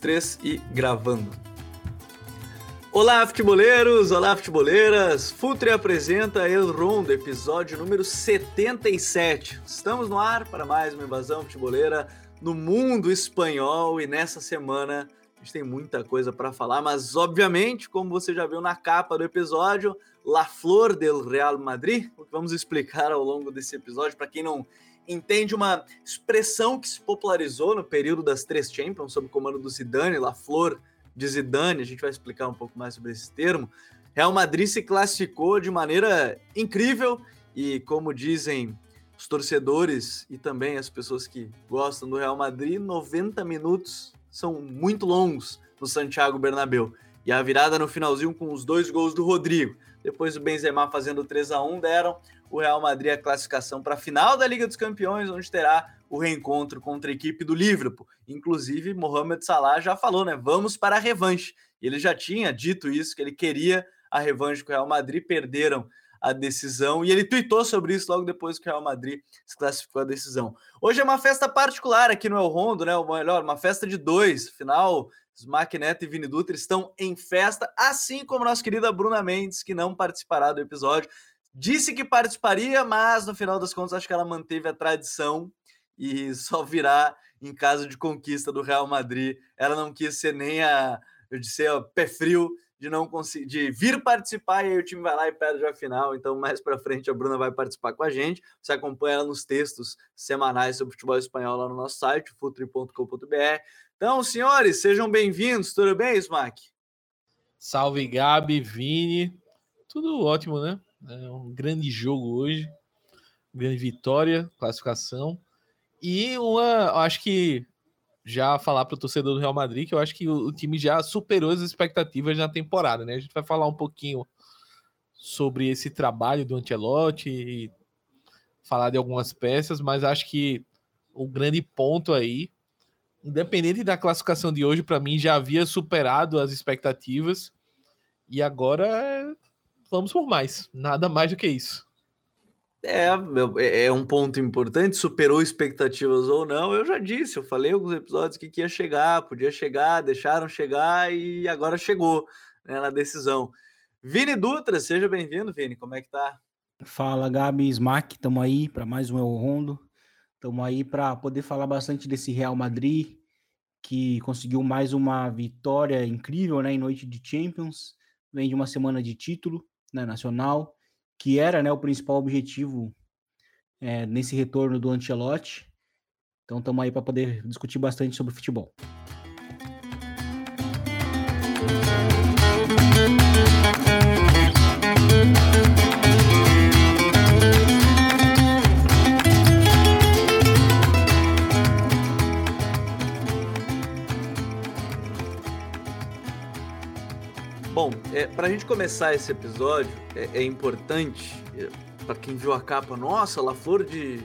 Três e gravando. Olá, futeboleiros! Olá, futeboleiras! Futre apresenta El Rondo, episódio número 77. Estamos no ar para mais uma invasão futeboleira no mundo espanhol e nessa semana a gente tem muita coisa para falar, mas obviamente, como você já viu na capa do episódio, La Flor del Real Madrid, o que vamos explicar ao longo desse episódio para quem não entende uma expressão que se popularizou no período das três Champions, sob o comando do Zidane, La Flor de Zidane, a gente vai explicar um pouco mais sobre esse termo. Real Madrid se classificou de maneira incrível e, como dizem os torcedores e também as pessoas que gostam do Real Madrid, 90 minutos são muito longos no Santiago Bernabéu. E a virada no finalzinho com os dois gols do Rodrigo. Depois o Benzema fazendo 3 a 1 deram o Real Madrid a classificação para a final da Liga dos Campeões, onde terá o reencontro contra a equipe do Liverpool. Inclusive, Mohamed Salah já falou, né? Vamos para a revanche. Ele já tinha dito isso, que ele queria a revanche com o Real Madrid, perderam a decisão e ele tweetou sobre isso logo depois que o Real Madrid se classificou a decisão. Hoje é uma festa particular aqui no El Rondo, né? Ou melhor, uma festa de dois. Final, Smack Neto e Vini Dutra estão em festa, assim como nossa querida Bruna Mendes, que não participará do episódio. Disse que participaria, mas no final das contas acho que ela manteve a tradição e só virá em caso de conquista do Real Madrid. Ela não quis ser nem a, eu disse, ó, pé frio de não conseguir, de vir participar e aí o time vai lá e perde a final. Então, mais para frente a Bruna vai participar com a gente. Você acompanha ela nos textos semanais sobre futebol espanhol lá no nosso site, futuri.com.br. Então, senhores, sejam bem-vindos. Tudo bem, Smack? Salve, Gabi, Vini. Tudo ótimo, né? É um grande jogo hoje, grande vitória, classificação. E uma, acho que já falar para o torcedor do Real Madrid que eu acho que o, time já superou as expectativas na temporada, né? A gente vai falar um pouquinho sobre esse trabalho do Ancelotti e falar de algumas peças, mas acho que o grande ponto aí, independente da classificação de hoje, para mim já havia superado as expectativas e agora vamos por mais. Nada mais do que isso. É, é, é um ponto importante, superou expectativas ou não. Eu já disse, eu falei alguns episódios que, que ia chegar, podia chegar, deixaram chegar e agora chegou né, na decisão. Vini Dutra, seja bem-vindo, Vini. Como é que tá? Fala, Gabi Smack, estamos aí para mais um El Rondo. Estamos aí para poder falar bastante desse Real Madrid, que conseguiu mais uma vitória incrível né, em noite de Champions. Vem de uma semana de título né, nacional, que era né, o principal objetivo é, nesse retorno do Ancelotti. Então estamos aí para poder discutir bastante sobre futebol. Bom, é, para a gente começar esse episódio, é, é importante, é, para quem viu a capa, nossa, La Flor de,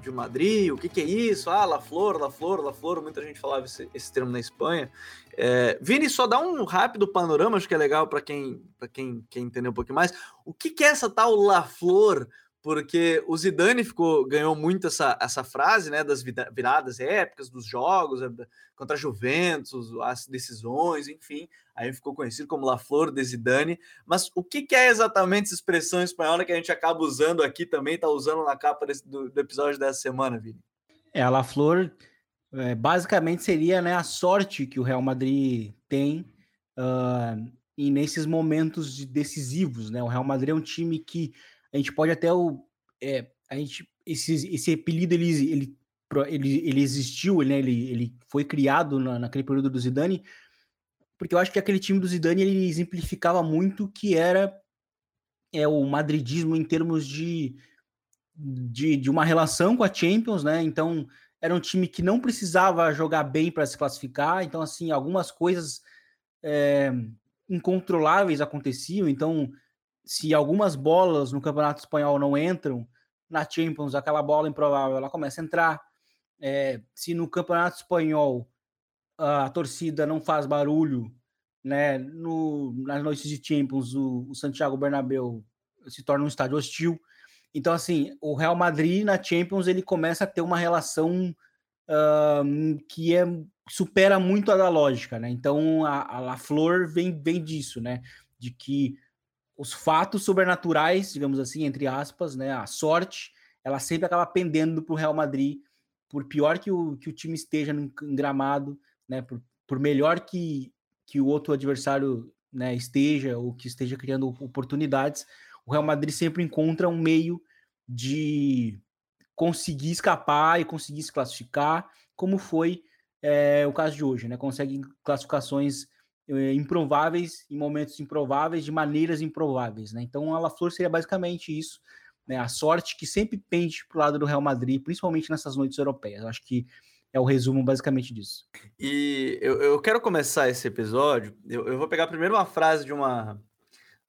de Madrid, o que, que é isso? Ah, La Flor, La Flor, La Flor, muita gente falava esse, esse termo na Espanha. É, Vini, só dá um rápido panorama, acho que é legal para quem, quem quer entender um pouquinho mais. O que, que é essa tal La Flor porque o Zidane ficou, ganhou muito essa, essa frase, né, das viradas épicas dos jogos eh, contra a Juventus, as decisões, enfim, aí ficou conhecido como La Flor de Zidane. Mas o que, que é exatamente essa expressão espanhola que a gente acaba usando aqui também, está usando na capa desse, do, do, episódio dessa semana, Vini? É, a La Flor é, basicamente seria né, a sorte que o Real Madrid tem uh, e nesses momentos decisivos, né? O Real Madrid é um time que a gente pode até o. É, a gente, esse, esse apelido ele, ele, ele, ele existiu, né? ele, ele foi criado na, naquele período do Zidane, porque eu acho que aquele time do Zidane ele exemplificava muito que era é, o madridismo em termos de, de, de uma relação com a Champions, né? Então era um time que não precisava jogar bem para se classificar, então assim algumas coisas é, incontroláveis aconteciam, então se algumas bolas no Campeonato Espanhol não entram, na Champions aquela bola improvável ela começa a entrar. É, se no Campeonato Espanhol a torcida não faz barulho, né, no, nas noites de Champions o, o Santiago Bernabéu se torna um estádio hostil. Então, assim, o Real Madrid na Champions ele começa a ter uma relação que é supera muito a da lógica, né? Então a, a Flor vem, vem disso, né? De que os fatos sobrenaturais, digamos assim, entre aspas, né? A sorte, ela sempre acaba pendendo para o Real Madrid, por pior que o, que o time esteja no gramado, né? Por, por melhor que, que o outro adversário né, esteja ou que esteja criando oportunidades, o Real Madrid sempre encontra um meio de conseguir escapar e conseguir se classificar, como foi é, o caso de hoje, né? Consegue classificações improváveis em momentos improváveis, de maneiras improváveis, né? Então, a La Flor seria basicamente isso, né? A sorte que sempre pende para o lado do Real Madrid, principalmente nessas noites europeias. Acho que é o resumo basicamente disso. E eu, eu quero começar esse episódio. Eu, eu vou pegar primeiro uma frase de uma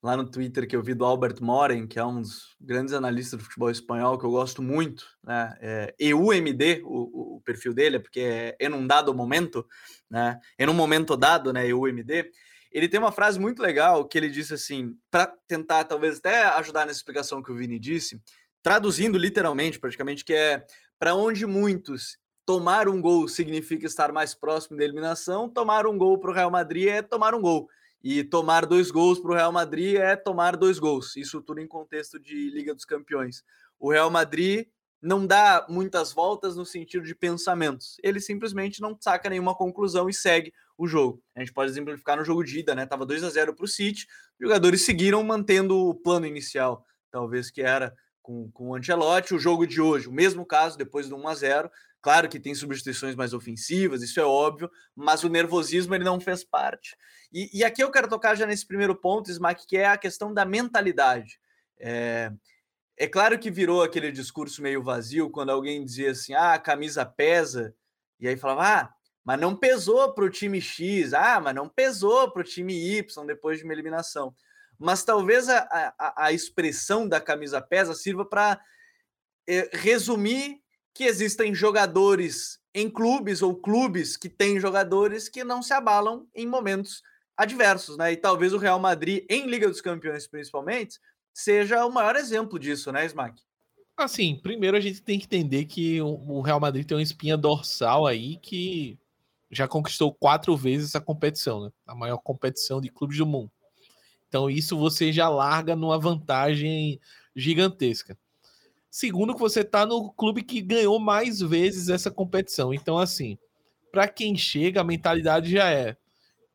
lá no Twitter que eu vi do Albert Moren, que é um dos grandes analistas do futebol espanhol, que eu gosto muito, né? É EUMD, o, o perfil dele, é porque é em um dado momento, né? Em um momento dado, né? EUMD. Ele tem uma frase muito legal que ele disse assim, para tentar talvez até ajudar nessa explicação que o Vini disse, traduzindo literalmente, praticamente, que é para onde muitos tomar um gol significa estar mais próximo da eliminação, tomar um gol para o Real Madrid é tomar um gol. E tomar dois gols para o Real Madrid é tomar dois gols. Isso tudo em contexto de Liga dos Campeões. O Real Madrid não dá muitas voltas no sentido de pensamentos. Ele simplesmente não saca nenhuma conclusão e segue o jogo. A gente pode exemplificar no jogo de ida, né? Tava 2 a 0 para o City, jogadores seguiram mantendo o plano inicial, talvez que era com, com o Ancelotti. O jogo de hoje, o mesmo caso, depois do 1 a 0 Claro que tem substituições mais ofensivas, isso é óbvio, mas o nervosismo ele não fez parte. E, e aqui eu quero tocar já nesse primeiro ponto, Smack, que é a questão da mentalidade. É, é claro que virou aquele discurso meio vazio quando alguém dizia assim: ah, a camisa pesa, e aí falava, ah, mas não pesou para o time X, ah, mas não pesou para o time Y depois de uma eliminação. Mas talvez a, a, a expressão da camisa pesa sirva para é, resumir que existem jogadores em clubes ou clubes que têm jogadores que não se abalam em momentos adversos, né? E talvez o Real Madrid, em Liga dos Campeões principalmente, seja o maior exemplo disso, né, Smack? Assim, primeiro a gente tem que entender que o Real Madrid tem uma espinha dorsal aí que já conquistou quatro vezes essa competição, né? A maior competição de clubes do mundo. Então isso você já larga numa vantagem gigantesca. Segundo, que você está no clube que ganhou mais vezes essa competição. Então, assim, para quem chega, a mentalidade já é: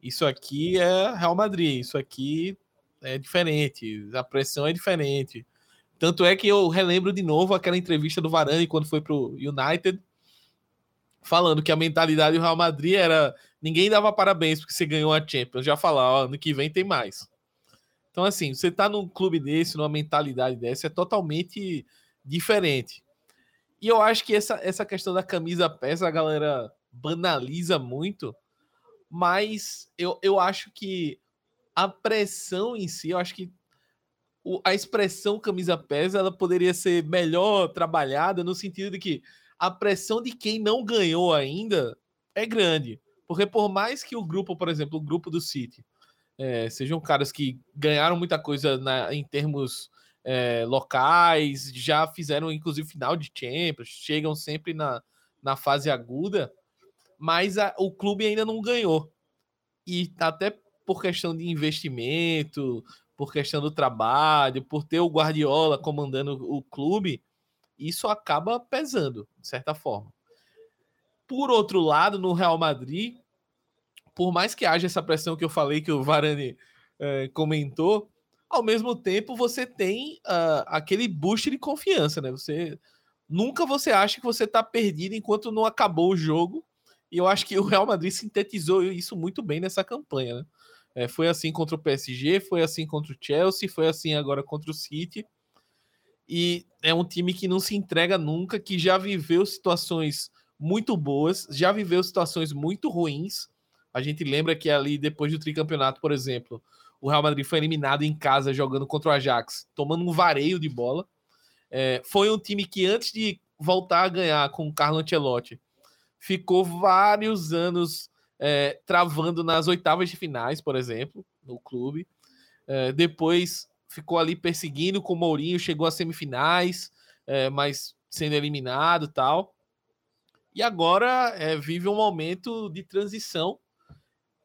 isso aqui é Real Madrid, isso aqui é diferente, a pressão é diferente. Tanto é que eu relembro de novo aquela entrevista do Varane quando foi pro United, falando que a mentalidade do Real Madrid era ninguém dava parabéns porque você ganhou a Champions. Já falar, ó, ano que vem tem mais. Então, assim, você tá num clube desse, numa mentalidade dessa, é totalmente diferente. E eu acho que essa, essa questão da camisa pesa, a galera banaliza muito, mas eu, eu acho que a pressão em si, eu acho que o, a expressão camisa pesa, ela poderia ser melhor trabalhada no sentido de que a pressão de quem não ganhou ainda é grande. Porque por mais que o grupo, por exemplo, o grupo do City, é, sejam caras que ganharam muita coisa na, em termos é, locais, já fizeram inclusive final de Champions, chegam sempre na, na fase aguda, mas a, o clube ainda não ganhou. E até por questão de investimento, por questão do trabalho, por ter o Guardiola comandando o clube, isso acaba pesando, de certa forma. Por outro lado, no Real Madrid, por mais que haja essa pressão que eu falei, que o Varane é, comentou, ao mesmo tempo você tem uh, aquele boost de confiança, né? Você nunca você acha que você está perdido enquanto não acabou o jogo. E eu acho que o Real Madrid sintetizou isso muito bem nessa campanha, né? É, foi assim contra o PSG, foi assim contra o Chelsea, foi assim agora contra o City. E é um time que não se entrega nunca, que já viveu situações muito boas, já viveu situações muito ruins. A gente lembra que ali depois do tricampeonato, por exemplo, o Real Madrid foi eliminado em casa jogando contra o Ajax, tomando um vareio de bola. É, foi um time que antes de voltar a ganhar com o Carlo Ancelotti, ficou vários anos é, travando nas oitavas de finais, por exemplo, no clube. É, depois ficou ali perseguindo com o Mourinho, chegou às semifinais, é, mas sendo eliminado tal. e agora é, vive um momento de transição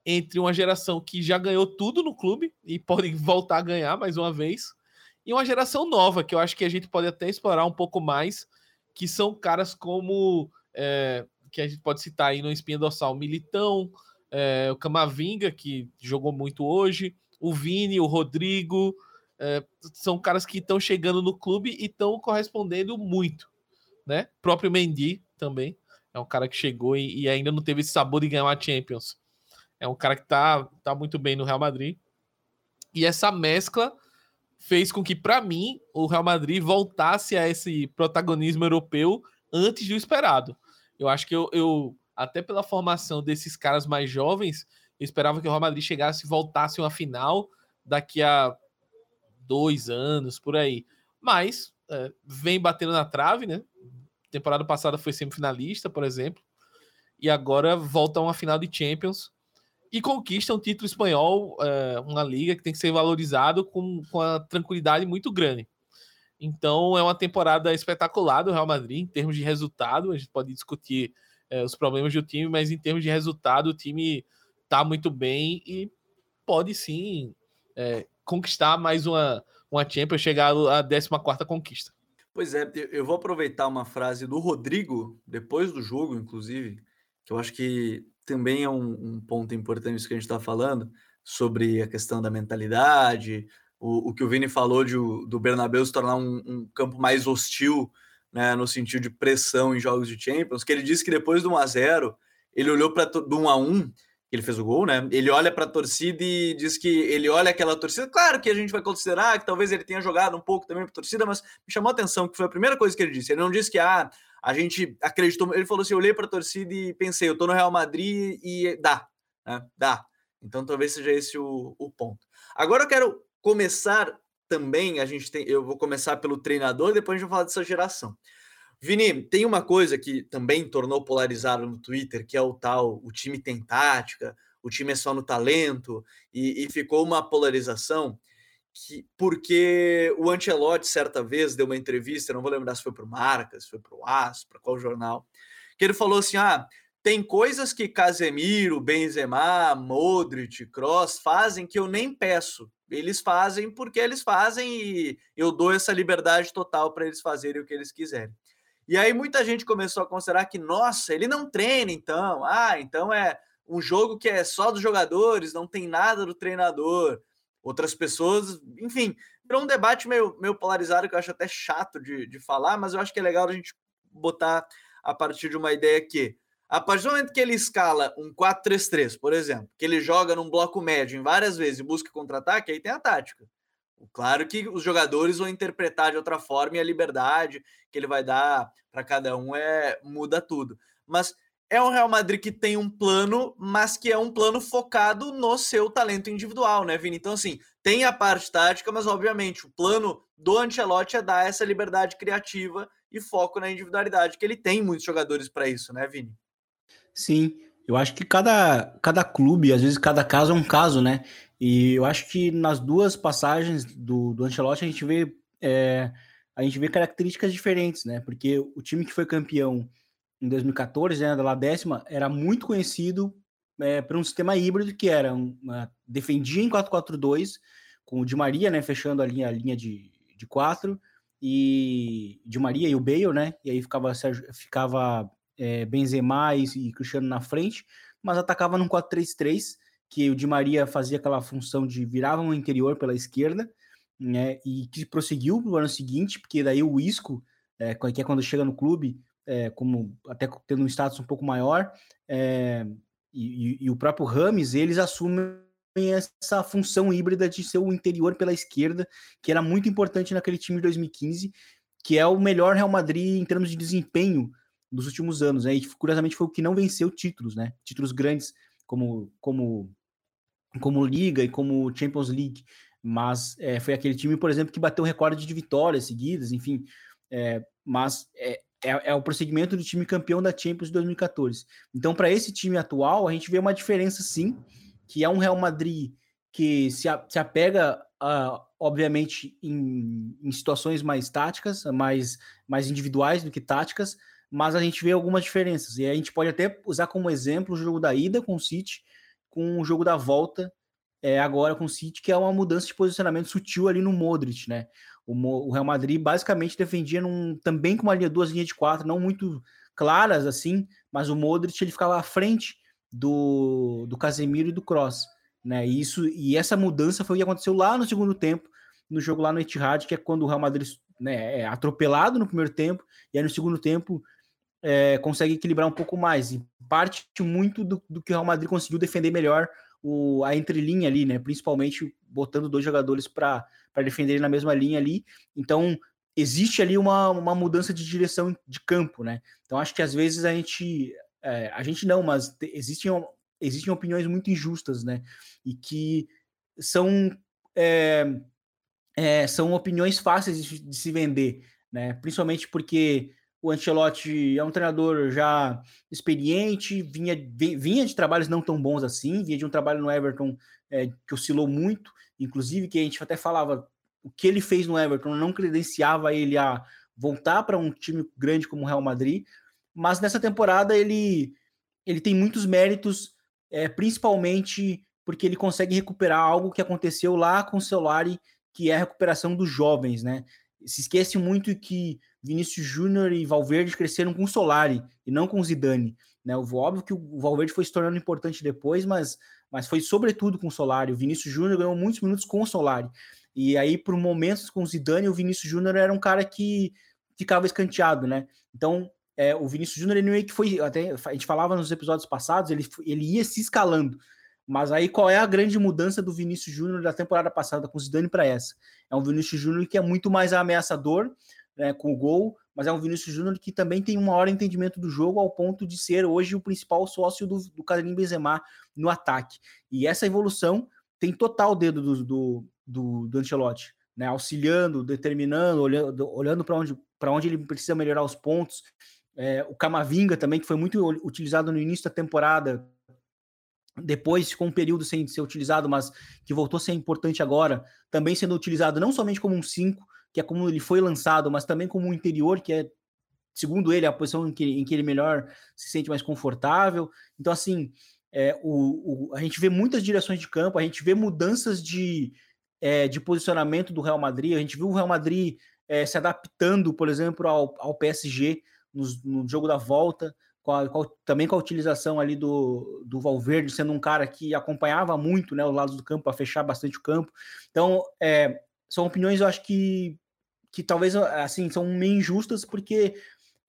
entre uma geração que já ganhou tudo no clube e pode voltar a ganhar mais uma vez, e uma geração nova, que eu acho que a gente pode até explorar um pouco mais, que são caras como. É, que a gente pode citar aí no Espinha Dorsal, Militão, é, o Camavinga, que jogou muito hoje, o Vini, o Rodrigo, é, são caras que estão chegando no clube e estão correspondendo muito, né? O próprio Mendy também é um cara que chegou e, e, ainda não teve esse sabor de ganhar uma Champions. É um cara que tá, tá muito bem no Real Madrid. E essa mescla fez com que, para mim, o Real Madrid voltasse a esse protagonismo europeu antes do esperado. Eu acho que eu, eu até pela formação desses caras mais jovens, eu esperava que o Real Madrid chegasse e voltasse uma final daqui a dois anos, por aí. Mas é, vem batendo na trave, né? Temporada passada foi semifinalista, por exemplo, e agora volta a uma final de Champions e conquista um título espanhol, é, uma liga que tem que ser valorizado com, com a tranquilidade muito grande. Então é uma temporada espetacular do Real Madrid em termos de resultado. A gente pode discutir é, os problemas do time, mas em termos de resultado, o time está muito bem e pode sim é, conquistar mais uma, uma Champions, chegar à 14 conquista. Pois é, eu vou aproveitar uma frase do Rodrigo, depois do jogo, inclusive, que eu acho que também é um, um ponto importante que a gente está falando, sobre a questão da mentalidade, o, o que o Vini falou de, do Bernabéu se tornar um, um campo mais hostil né, no sentido de pressão em jogos de Champions, que ele disse que depois do 1 a 0 ele olhou para do 1 a 1 ele fez o gol, né? Ele olha para a torcida e diz que ele olha aquela torcida. Claro que a gente vai considerar que talvez ele tenha jogado um pouco também para a torcida, mas me chamou a atenção que foi a primeira coisa que ele disse. Ele não disse que ah, a gente acreditou. Ele falou assim: eu olhei para a torcida e pensei, eu tô no Real Madrid e dá, né? Dá. Então talvez seja esse o, o ponto. Agora eu quero começar também, a gente tem, eu vou começar pelo treinador, depois a gente vai falar dessa geração. Vini, tem uma coisa que também tornou polarizado no Twitter, que é o tal, o time tem tática, o time é só no talento, e, e ficou uma polarização que, porque o Ancelotti certa vez deu uma entrevista, não vou lembrar se foi para o Marcas, foi para o As, para qual jornal, que ele falou assim, ah, tem coisas que Casemiro, Benzema, Modric, Kroos fazem que eu nem peço, eles fazem porque eles fazem e eu dou essa liberdade total para eles fazerem o que eles quiserem. E aí muita gente começou a considerar que, nossa, ele não treina então. Ah, então é um jogo que é só dos jogadores, não tem nada do treinador. Outras pessoas, enfim, virou um debate meio, meio polarizado que eu acho até chato de, de falar, mas eu acho que é legal a gente botar a partir de uma ideia que a partir do momento que ele escala um 4-3-3, por exemplo, que ele joga num bloco médio em várias vezes e busca contra-ataque, aí tem a tática. Claro que os jogadores vão interpretar de outra forma e a liberdade que ele vai dar para cada um é muda tudo. Mas é um Real Madrid que tem um plano, mas que é um plano focado no seu talento individual, né, Vini? Então, assim, tem a parte tática, mas obviamente o plano do Ancelotti é dar essa liberdade criativa e foco na individualidade, que ele tem muitos jogadores para isso, né, Vini? Sim, eu acho que cada, cada clube, às vezes cada caso é um caso, né? E eu acho que nas duas passagens do, do Ancelotti a gente vê é, a gente vê características diferentes, né? Porque o time que foi campeão em 2014, né, da décima, era muito conhecido é, por um sistema híbrido que era uma, defendia em 4-4-2, com o Di Maria, né, fechando a linha, a linha de, de quatro, e Di Maria e o Bale, né? E aí ficava, ficava é, Benzema e, e Cristiano na frente, mas atacava num 4-3-3, que o Di Maria fazia aquela função de virava no interior pela esquerda, né? E que prosseguiu no ano seguinte, porque daí o Isco, é, que é quando chega no clube, é, como até tendo um status um pouco maior, é, e, e, o próprio Rames, eles assumem essa função híbrida de ser o interior pela esquerda, que era muito importante naquele time de 2015, que é o melhor Real Madrid em termos de desempenho dos últimos anos, né? E curiosamente foi o que não venceu títulos, né? Títulos grandes como como como Liga e como Champions League, mas é, foi aquele time, por exemplo, que bateu o recorde de vitórias seguidas, enfim. É, mas é, é, o prosseguimento do time campeão da Champions de 2014. Então, para esse time atual, a gente vê uma diferença, sim, que é um Real Madrid que se, a, se apega, a, obviamente, em, em situações mais táticas, mais, mais individuais do que táticas, mas a gente vê algumas diferenças. E a gente pode até usar como exemplo o jogo da ida com o City, com o jogo da volta é, agora com o City, que é uma mudança de posicionamento sutil ali no Modric, né? O, o Real Madrid basicamente defendia num, também com uma linha, duas linhas de quatro, não muito claras assim, mas o Modric ele ficava à frente do, do Casemiro e do Cross, né? E isso e essa mudança foi o que aconteceu lá no segundo tempo, no jogo lá no Etihad, que é quando o Real Madrid né, é atropelado no primeiro tempo e aí no segundo tempo é, consegue equilibrar um pouco mais. E parte muito do, do que o Real Madrid conseguiu defender melhor o, a entrelinha ali, né? Principalmente botando dois jogadores para defender na mesma linha ali. Então, existe ali uma, uma mudança de direção de campo, né? Então, acho que às vezes a gente. É, a gente não, mas existem, existem opiniões muito injustas, né? E que são. É, é, são opiniões fáceis de, de se vender, né? Principalmente porque o Ancelotti é um treinador já experiente, vinha, vinha de trabalhos não tão bons assim, vinha de um trabalho no Everton é, que oscilou muito, inclusive que a gente até falava o que ele fez no Everton não credenciava ele a voltar para um time grande como o Real Madrid, mas nessa temporada ele, ele tem muitos méritos, é, principalmente porque ele consegue recuperar algo que aconteceu lá com o Solari, que é a recuperação dos jovens, né? Se esquece muito que Vinícius Júnior e Valverde cresceram com o Solari e não com o Zidane. Né? Óbvio que o Valverde foi se tornando importante depois, mas, mas foi sobretudo com o Solari. O Vinícius Júnior ganhou muitos minutos com o Solari. E aí, por momentos com o Zidane, o Vinícius Júnior era um cara que ficava escanteado, né? Então, é, o Vinícius Júnior, ele meio que foi, até a gente falava nos episódios passados, ele, ele ia se escalando. Mas aí qual é a grande mudança do Vinícius Júnior da temporada passada com o Zidane para essa? É um Vinícius Júnior que é muito mais ameaçador, né, com o gol, mas é um Vinícius Júnior que também tem um maior entendimento do jogo ao ponto de ser hoje o principal sócio do, do Karim Benzema no ataque. E essa evolução tem total dedo do, do, do, do Ancelotti, né, auxiliando, determinando, olhando, olhando para onde, onde ele precisa melhorar os pontos. É, o Camavinga também, que foi muito utilizado no início da temporada, depois ficou um período sem ser utilizado, mas que voltou a ser importante agora, também sendo utilizado não somente como um 5, que é como ele foi lançado, mas também como um interior, que é, segundo ele, a posição em que, em que ele melhor se sente mais confortável. Então, assim, é, o, o, a gente vê muitas direções de campo, a gente vê mudanças de, é, de posicionamento do Real Madrid, a gente viu o Real Madrid é, se adaptando, por exemplo, ao, ao PSG no, no jogo da volta, com a, com também com a utilização ali do, do Valverde, sendo um cara que acompanhava muito né, os lados do campo para fechar bastante o campo. Então, é, são opiniões, eu acho que, que talvez assim são meio injustas, porque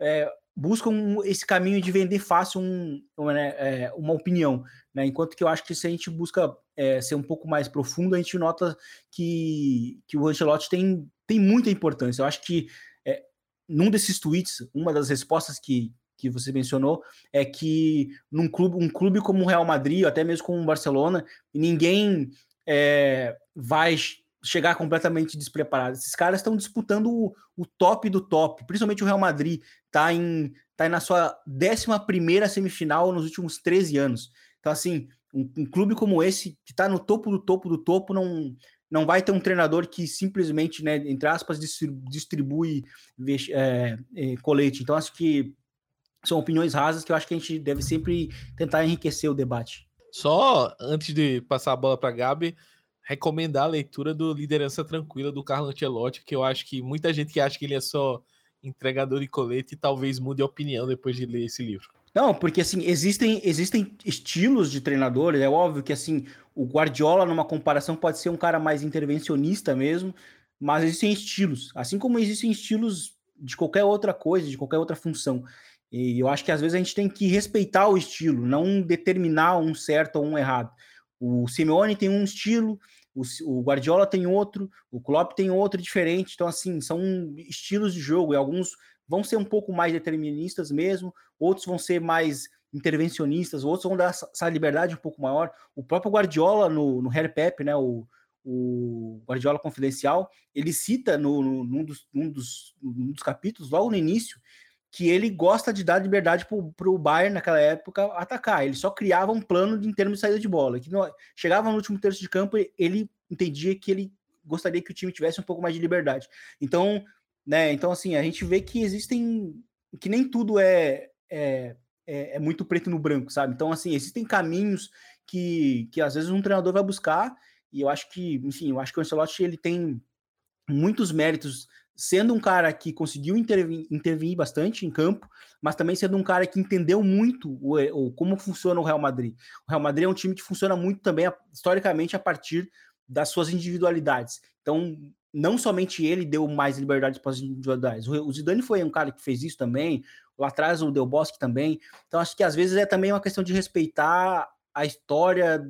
é, buscam esse caminho de vender fácil um, uma, né, é, uma opinião. Né? Enquanto que eu acho que se a gente busca é, ser um pouco mais profundo, a gente nota que, que o Ancelotti tem, tem muita importância. Eu acho que é, num desses tweets, uma das respostas que, que você mencionou é que num clube, um clube como o Real Madrid, ou até mesmo como o Barcelona, ninguém é, vai chegar completamente despreparado. Esses caras estão disputando o, o, top do top, principalmente o Real Madrid, tá em tá na sua 11 semifinal nos últimos 13 anos. Então, assim, um, um clube como esse, que está no topo do topo do topo, não, não vai ter um treinador que simplesmente, né, entre aspas, distribui é, é, colete. Então, acho que são opiniões rasas que eu acho que a gente deve sempre tentar enriquecer o debate. Só antes de passar a bola para Gabi, recomendar a leitura do Liderança Tranquila do Carlo Ancelotti, que eu acho que muita gente que acha que ele é só entregador de colete talvez mude a opinião depois de ler esse livro. Não, porque assim, existem, existem estilos de treinadores, é óbvio que assim, o Guardiola numa comparação pode ser um cara mais intervencionista mesmo, mas existem estilos, assim como existem estilos de qualquer outra coisa, de qualquer outra função. E eu acho que às vezes a gente tem que respeitar o estilo, não determinar um certo ou um errado. O Simeone tem um estilo, o, Guardiola tem outro, o Klopp tem outro diferente. Então, assim, são estilos de jogo e alguns vão ser um pouco mais deterministas mesmo, outros vão ser mais intervencionistas, outros vão dar essa liberdade um pouco maior. O próprio Guardiola no, no Harry Pep, né, o, o Guardiola Confidencial, ele cita no, no, num, dos, num, dos, num dos capítulos, logo no início, que ele gosta de dar liberdade para o Bayern naquela época atacar. Ele só criava um plano de, em termos de saída de bola. Que não, chegava no último terço de campo, ele entendia que ele gostaria que o time tivesse um pouco mais de liberdade. Então, né? Então assim, a gente vê que existem que nem tudo é, é, é, é, muito preto no branco, sabe? Então, assim, existem caminhos que, que às vezes um treinador vai buscar, e eu acho que, enfim, eu acho que o Ancelotti ele tem muitos méritos sendo um cara que conseguiu intervir, intervir bastante em campo, mas também sendo um cara que entendeu muito o, o, como funciona o Real Madrid. O Real Madrid é um time que funciona muito também, historicamente, a partir das suas individualidades. Então, não somente ele deu mais liberdade para as individualidades. O Zidane foi um cara que fez isso também, lá atrás o Del Bosque também. Então, acho que às vezes é também uma questão de respeitar a história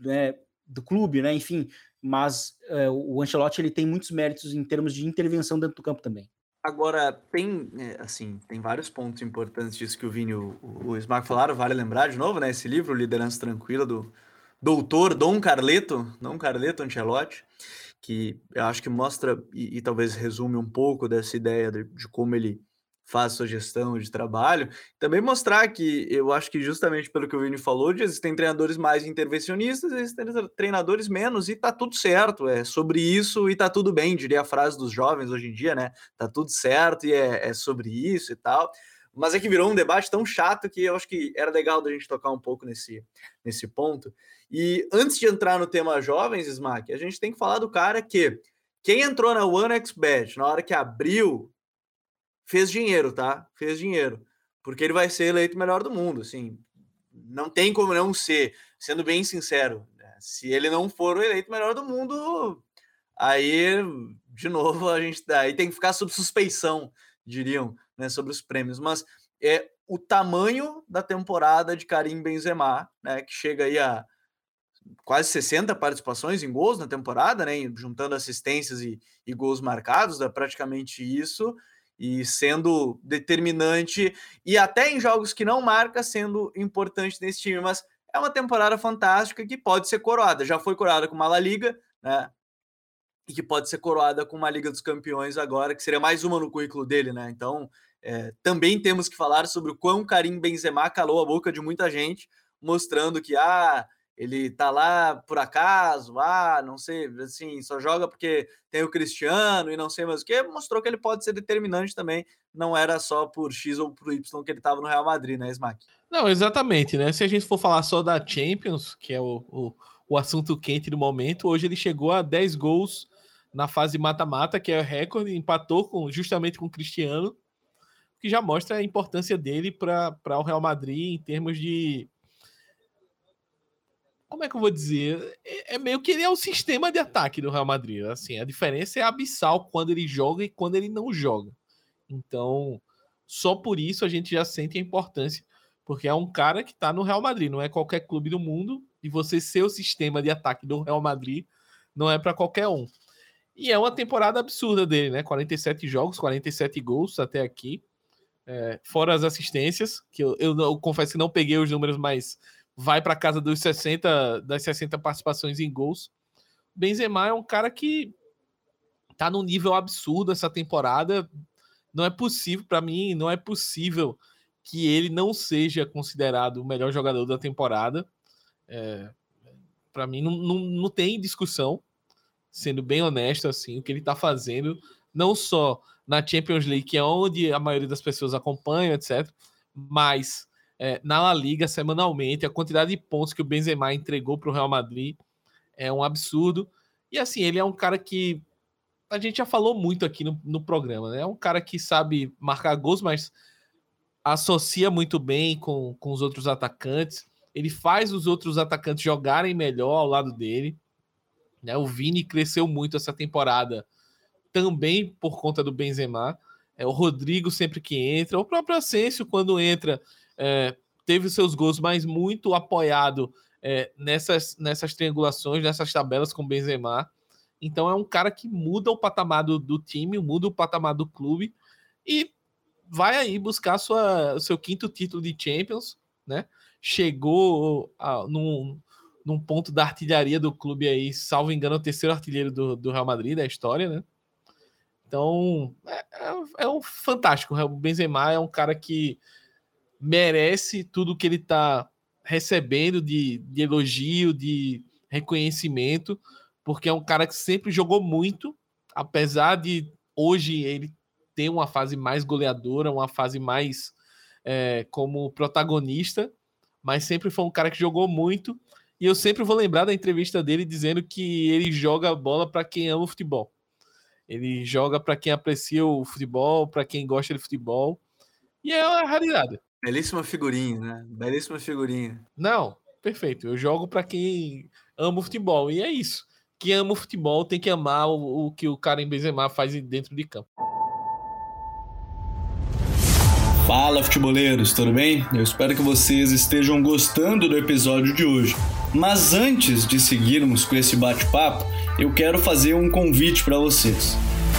né, do clube, né? Enfim, mas é, o Ancelotti ele tem muitos méritos em termos de intervenção dentro do campo também. Agora, tem, é, assim, tem vários pontos importantes disso que o Vini e o, o Smack falaram, vale lembrar de novo, né? Esse livro, Liderança Tranquila, do doutor Dom Carleto, não Carleto Ancelotti, que eu acho que mostra e, e talvez resume um pouco dessa ideia de, de como ele faz sua gestão de trabalho. Também mostrar que eu acho que justamente pelo que o Vini falou, existem treinadores mais intervencionistas, existem treinadores menos, e tá tudo certo. É sobre isso e tá tudo bem, diria a frase dos jovens hoje em dia, né? Tá tudo certo e é, é sobre isso e tal. Mas é que virou um debate tão chato que eu acho que era legal da gente tocar um pouco nesse, nesse ponto. E antes de entrar no tema jovens, Smack, a gente tem que falar do cara que quem entrou na OneXBet na hora que abriu fez dinheiro, tá? Fez dinheiro. Porque ele vai ser eleito melhor do mundo, assim. Não tem como não ser, sendo bem sincero. Né? Se ele não for o eleito melhor do mundo, aí, de novo, a gente aí tem que ficar sob suspeição, diriam, né, sobre os prêmios. Mas é o tamanho da temporada de Karim Benzema, né, que chega aí a quase 60 participações em gols na temporada, né, juntando assistências e, e gols marcados, dá praticamente isso e sendo determinante e até em jogos que não marca sendo importante nesse time, mas é uma temporada fantástica que pode ser coroada. Já foi coroada com uma La Liga, né? E que pode ser coroada com uma Liga dos Campeões agora, que seria mais uma no currículo dele, né? Então, é, também temos que falar sobre o quão Karim Benzema calou a boca de muita gente, mostrando que ah, ele tá lá por acaso, ah, não sei, assim, só joga porque tem o Cristiano e não sei mais o que, mostrou que ele pode ser determinante também, não era só por X ou por Y que ele estava no Real Madrid, né, Smack? Não, exatamente, né? Se a gente for falar só da Champions, que é o, o, o assunto quente do momento, hoje ele chegou a 10 gols na fase mata-mata, que é o recorde, empatou com, justamente com o Cristiano, que já mostra a importância dele para o Real Madrid em termos de como é que eu vou dizer? É, é, meio que ele é o sistema de ataque do Real Madrid. Assim, a diferença é abissal quando ele joga e quando ele não joga. Então, só por isso a gente já sente a importância, porque é um cara que está no Real Madrid, não é qualquer clube do mundo, e você ser o sistema de ataque do Real Madrid não é para qualquer um. E é uma temporada absurda dele, né? 47 jogos, 47 gols até aqui. É, fora as assistências, que eu, eu, eu confesso que não peguei os números, mas vai para casa dos 60 das 60 participações em gols. Benzema é um cara que tá num nível absurdo essa temporada. Não é possível para mim, não é possível que ele não seja considerado o melhor jogador da temporada. É, para mim não, não, não tem discussão, sendo bem honesto assim, o que ele tá fazendo, não só na Champions League, que é onde a maioria das pessoas acompanha, etc, mas é, na La Liga semanalmente. A quantidade de pontos que o Benzema entregou para o Real Madrid é um absurdo. E assim, ele é um cara que a gente já falou muito aqui no, no programa, né? É um cara que sabe marcar gols, mas associa muito bem com, com os outros atacantes. Ele faz os outros atacantes jogarem melhor ao lado dele. Né? O Vini cresceu muito essa temporada também por conta do Benzema. É o Rodrigo sempre que entra, o próprio Asensio quando entra é, teve seus gols, mas muito apoiado é, nessas, nessas triangulações, nessas tabelas com Benzema. Então é um cara que muda o patamar do, do time, muda o patamar do clube e vai aí buscar sua, o seu quinto título de Champions, né? Chegou a, num, num ponto da artilharia do clube aí, salvo engano, o terceiro artilheiro do, do Real Madrid da história, né? Então é, é, é um fantástico. O Benzema é um cara que merece tudo que ele está recebendo de, de elogio, de reconhecimento, porque é um cara que sempre jogou muito, apesar de hoje ele ter uma fase mais goleadora, uma fase mais é, como protagonista, mas sempre foi um cara que jogou muito. E eu sempre vou lembrar da entrevista dele dizendo que ele joga bola para quem ama o futebol. Ele joga para quem aprecia o futebol, para quem gosta de futebol. E é uma raridade. Belíssima figurinha, né? Belíssima figurinha. Não, perfeito. Eu jogo para quem ama o futebol. E é isso. Quem ama o futebol tem que amar o, o que o Karim Benzema faz dentro de campo. Fala, futeboleiros, tudo bem? Eu espero que vocês estejam gostando do episódio de hoje. Mas antes de seguirmos com esse bate-papo, eu quero fazer um convite para vocês.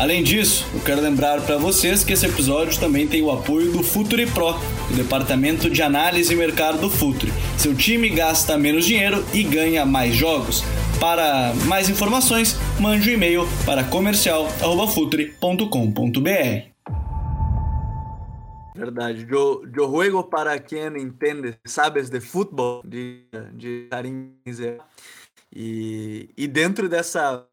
Além disso, eu quero lembrar para vocês que esse episódio também tem o apoio do Futuri Pro, o departamento de análise e mercado do Futuri. Seu time gasta menos dinheiro e ganha mais jogos. Para mais informações, mande um e-mail para comercial@futuri.com.br. Verdade. Yo, yo juego para quien entende, sabes de futebol, de, de Karim E, e dentro dessa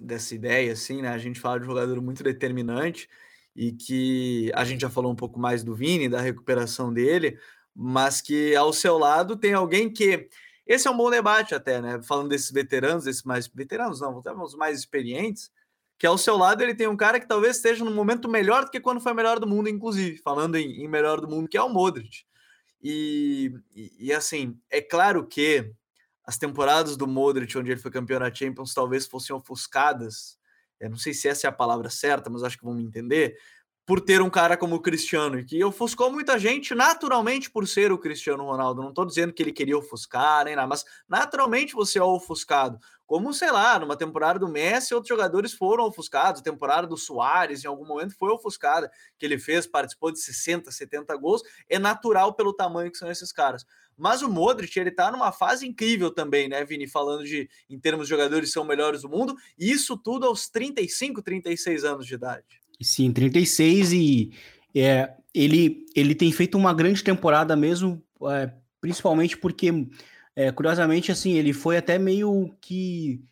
dessa ideia, assim, né? A gente fala de um jogador muito determinante e que a gente já falou um pouco mais do Vini, da recuperação dele, mas que ao seu lado tem alguém que. Esse é um bom debate, até, né? Falando desses veteranos, desses mais veteranos, não, os mais experientes, que ao seu lado ele tem um cara que talvez esteja num momento melhor do que quando foi melhor do mundo, inclusive, falando em, em melhor do mundo, que é o Modric. E, e, e assim, é claro que as temporadas do Modric, onde ele foi campeão da Champions, talvez fossem ofuscadas. Eu não sei se essa é a palavra certa, mas acho que vão me entender. Por ter um cara como o Cristiano, que ofuscou muita gente naturalmente por ser o Cristiano Ronaldo. Não estou dizendo que ele queria ofuscar, nem nada, mas naturalmente você é ofuscado. Como, sei lá, numa temporada do Messi, outros jogadores foram ofuscados. A temporada do Soares, em algum momento, foi ofuscada, que ele fez, participou de 60, 70 gols. É natural pelo tamanho que são esses caras. Mas o Modric, ele tá numa fase incrível também, né, Vini? Falando de, em termos de jogadores são melhores do mundo, e isso tudo aos 35, 36 anos de idade. Sim, 36 e é, ele, ele tem feito uma grande temporada mesmo, é, principalmente porque, é, curiosamente, assim, ele foi até meio que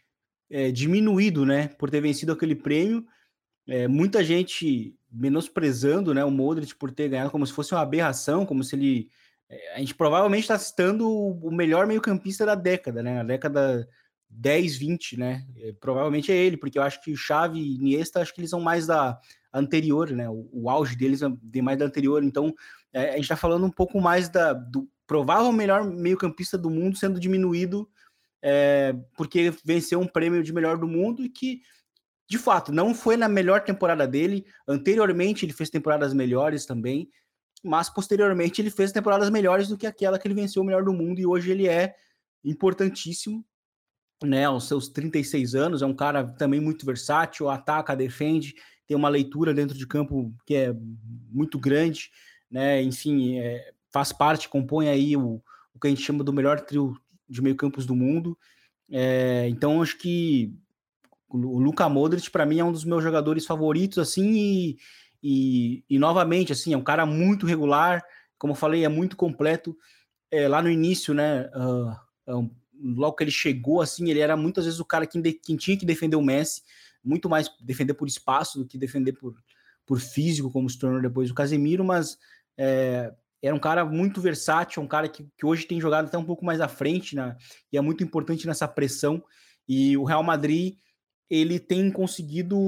é, diminuído, né, por ter vencido aquele prêmio. É, muita gente menosprezando, né, o Modric por ter ganhado como se fosse uma aberração, como se ele a gente provavelmente está citando o melhor meio-campista da década, né? A década 10, 20, né? É, provavelmente é ele, porque eu acho que o Xavi e Iniesta, acho que eles são mais da anterior, né? O, o auge deles é mais da anterior. Então, é, a gente está falando um pouco mais da, do provável melhor meio-campista do mundo sendo diminuído é, porque venceu um prêmio de melhor do mundo e que, de fato, não foi na melhor temporada dele. Anteriormente, ele fez temporadas melhores também mas posteriormente ele fez temporadas melhores do que aquela que ele venceu o melhor do mundo e hoje ele é importantíssimo, né, aos seus 36 anos, é um cara também muito versátil, ataca, defende, tem uma leitura dentro de campo que é muito grande, né, enfim, é, faz parte, compõe aí o, o que a gente chama do melhor trio de meio campos do mundo, é, então acho que o Luka Modric para mim é um dos meus jogadores favoritos, assim, e e, e novamente, assim, é um cara muito regular, como eu falei, é muito completo. É, lá no início, né, uh, logo que ele chegou, assim, ele era muitas vezes o cara que, quem tinha que defender o Messi, muito mais defender por espaço do que defender por, por físico, como se tornou depois o Casemiro, mas é, era um cara muito versátil, um cara que, que hoje tem jogado até um pouco mais à frente, né, e é muito importante nessa pressão. E o Real Madrid ele tem conseguido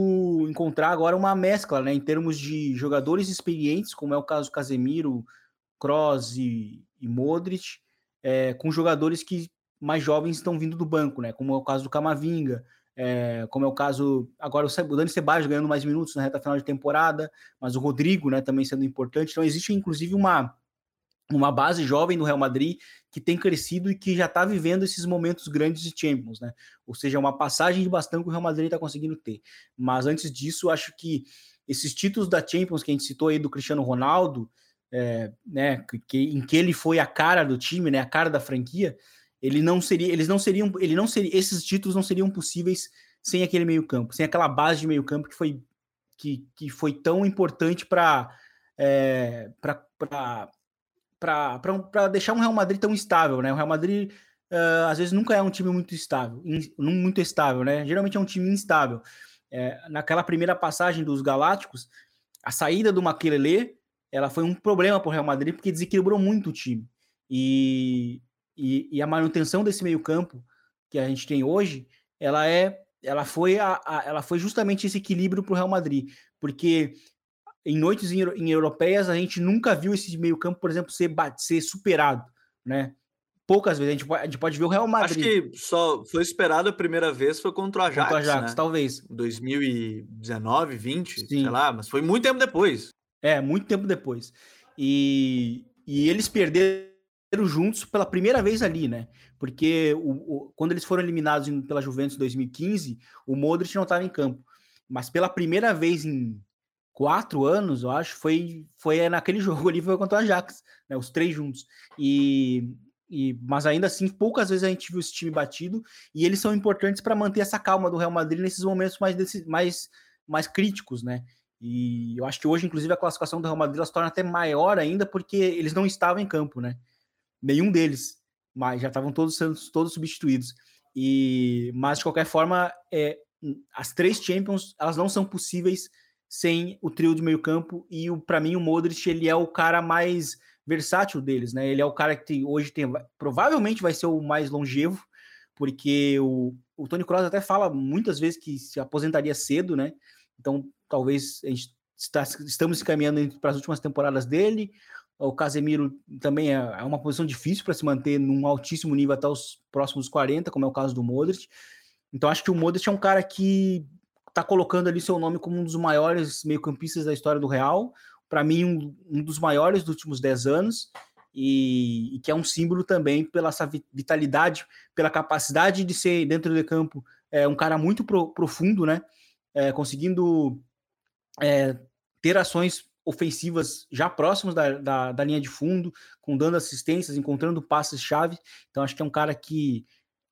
encontrar agora uma mescla, né, em termos de jogadores experientes, como é o caso do Casemiro, Kroos e, e Modric, é, com jogadores que mais jovens estão vindo do banco, né, como é o caso do Camavinga, é, como é o caso agora o Dani Ceballos ganhando mais minutos na reta final de temporada, mas o Rodrigo, né, também sendo importante. Então existe inclusive uma uma base jovem do Real Madrid que tem crescido e que já está vivendo esses momentos grandes de Champions, né? Ou seja, uma passagem de bastão que o Real Madrid está conseguindo ter. Mas antes disso, acho que esses títulos da Champions que a gente citou aí do Cristiano Ronaldo, é, né, que, em que ele foi a cara do time, né, a cara da franquia, ele não seria, eles não seriam, ele não seria, esses títulos não seriam possíveis sem aquele meio-campo, sem aquela base de meio-campo que foi que, que foi tão importante para é, para deixar um Real Madrid tão estável, né? O Real Madrid uh, às vezes nunca é um time muito estável, in, muito estável, né? Geralmente é um time instável. É, naquela primeira passagem dos Galácticos, a saída do Maquelele, ela foi um problema para o Real Madrid porque desequilibrou muito o time. E, e, e a manutenção desse meio campo que a gente tem hoje, ela é ela foi, a, a ela foi justamente esse equilíbrio para o Real Madrid, porque em noites em, em, europeias a gente nunca viu esse meio campo, por exemplo, ser, ser superado, né? Poucas vezes a gente, pode, a gente pode ver o Real Madrid. Acho que só foi esperado a primeira vez foi contra o Ajax, contra o Ajax, né? talvez. 2019, 20, Sim. sei lá, mas foi muito tempo depois. É, muito tempo depois. E, e eles perderam juntos pela primeira vez ali, né? Porque o, o, quando eles foram eliminados pela Juventus em 2015, o Modric não estava em campo. Mas pela primeira vez em quatro anos, eu acho, foi, foi naquele jogo ali, foi contra o Ajax, né? Os três juntos. E, e, mas ainda assim, poucas vezes a gente viu esse time batido, e eles são importantes para manter essa calma do Real Madrid nesses momentos mais, mais, mais críticos, né? E eu acho que hoje, inclusive, a classificação do Real Madrid se torna até maior ainda porque eles não estavam em campo, né? nenhum deles, mas já estavam todos sendo todos substituídos. E mas de qualquer forma, é, as três Champions elas não são possíveis sem o trio de meio campo e o para mim o Modric ele é o cara mais versátil deles, né? Ele é o cara que tem, hoje tem provavelmente vai ser o mais longevo, porque o, o Tony Kroos até fala muitas vezes que se aposentaria cedo, né? Então talvez a gente está, estamos caminhando para as últimas temporadas dele. O Casemiro também é, é uma posição difícil para se manter num altíssimo nível até os próximos 40, como é o caso do Modric. Então acho que o Modric é um cara que está colocando ali seu nome como um dos maiores meio-campistas da história do Real. Para mim, um, um, dos maiores dos últimos 10 anos. E, e, que é um símbolo também pela essa vitalidade, pela capacidade de ser dentro do campo é, um cara muito pro, profundo, né? É, conseguindo é, ter ações ofensivas já próximos da, da, da, linha de fundo, com dando assistências, encontrando passes-chave. Então, acho que é um cara que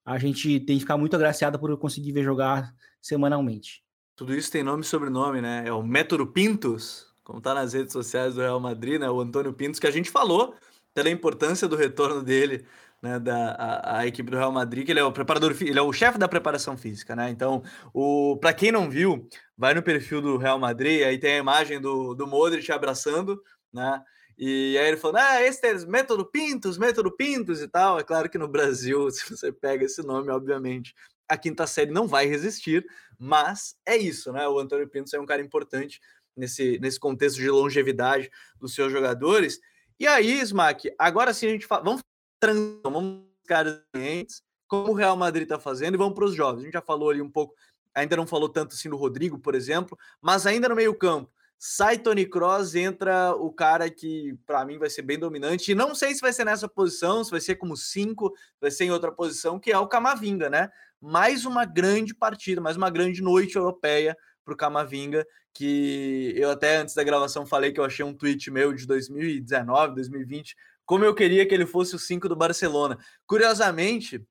a gente tem que ficar muito agraciado por conseguir ver jogar semanalmente. Tudo isso tem nome e sobrenome, né? É o Método Pintos, como está nas redes sociais do Real Madrid, né? O Antônio Pintos, que a gente falou pela importância do retorno dele né, da a, a, equipe do Real Madrid, que ele é o preparador, ele é o chefe da preparação física, né? Então, o para quem não viu, vai no perfil do Real Madrid, aí tem a imagem do, do Modric abraçando, né? E aí ele falou: ah, esse é método Pintos, método Pintos e tal. É claro que no Brasil, se você pega esse nome, obviamente, a quinta série não vai resistir, mas é isso, né? O Antônio Pintos é um cara importante nesse, nesse contexto de longevidade dos seus jogadores. E aí, Smack, agora sim a gente fala, vamos transformamos caras clientes, como o Real Madrid está fazendo, e vamos para os jovens. A gente já falou ali um pouco, ainda não falou tanto assim do Rodrigo, por exemplo, mas ainda no meio-campo. Sai Tony Cross, entra o cara que para mim vai ser bem dominante. E não sei se vai ser nessa posição, se vai ser como cinco, vai ser em outra posição, que é o Camavinga, né? Mais uma grande partida, mais uma grande noite europeia para o Camavinga, que eu até antes da gravação falei que eu achei um tweet meu de 2019, 2020, como eu queria que ele fosse o 5 do Barcelona. Curiosamente,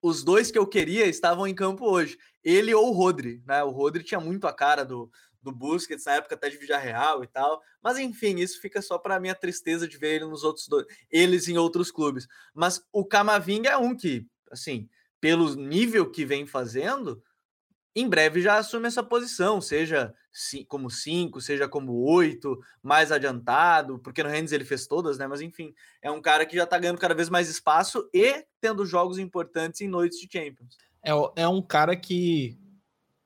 os dois que eu queria estavam em campo hoje. Ele ou o Rodri, né? O Rodri tinha muito a cara do, do Busquets, na época até de Villarreal e tal. Mas enfim, isso fica só para minha tristeza de ver ele nos outros dois, eles em outros clubes. Mas o Camavinga é um que, assim, pelo nível que vem fazendo, em breve já assume essa posição, seja como 5, seja como 8, mais adiantado, porque no Rennes ele fez todas, né? Mas enfim, é um cara que já tá ganhando cada vez mais espaço e tendo jogos importantes em noites de Champions. É, é um cara que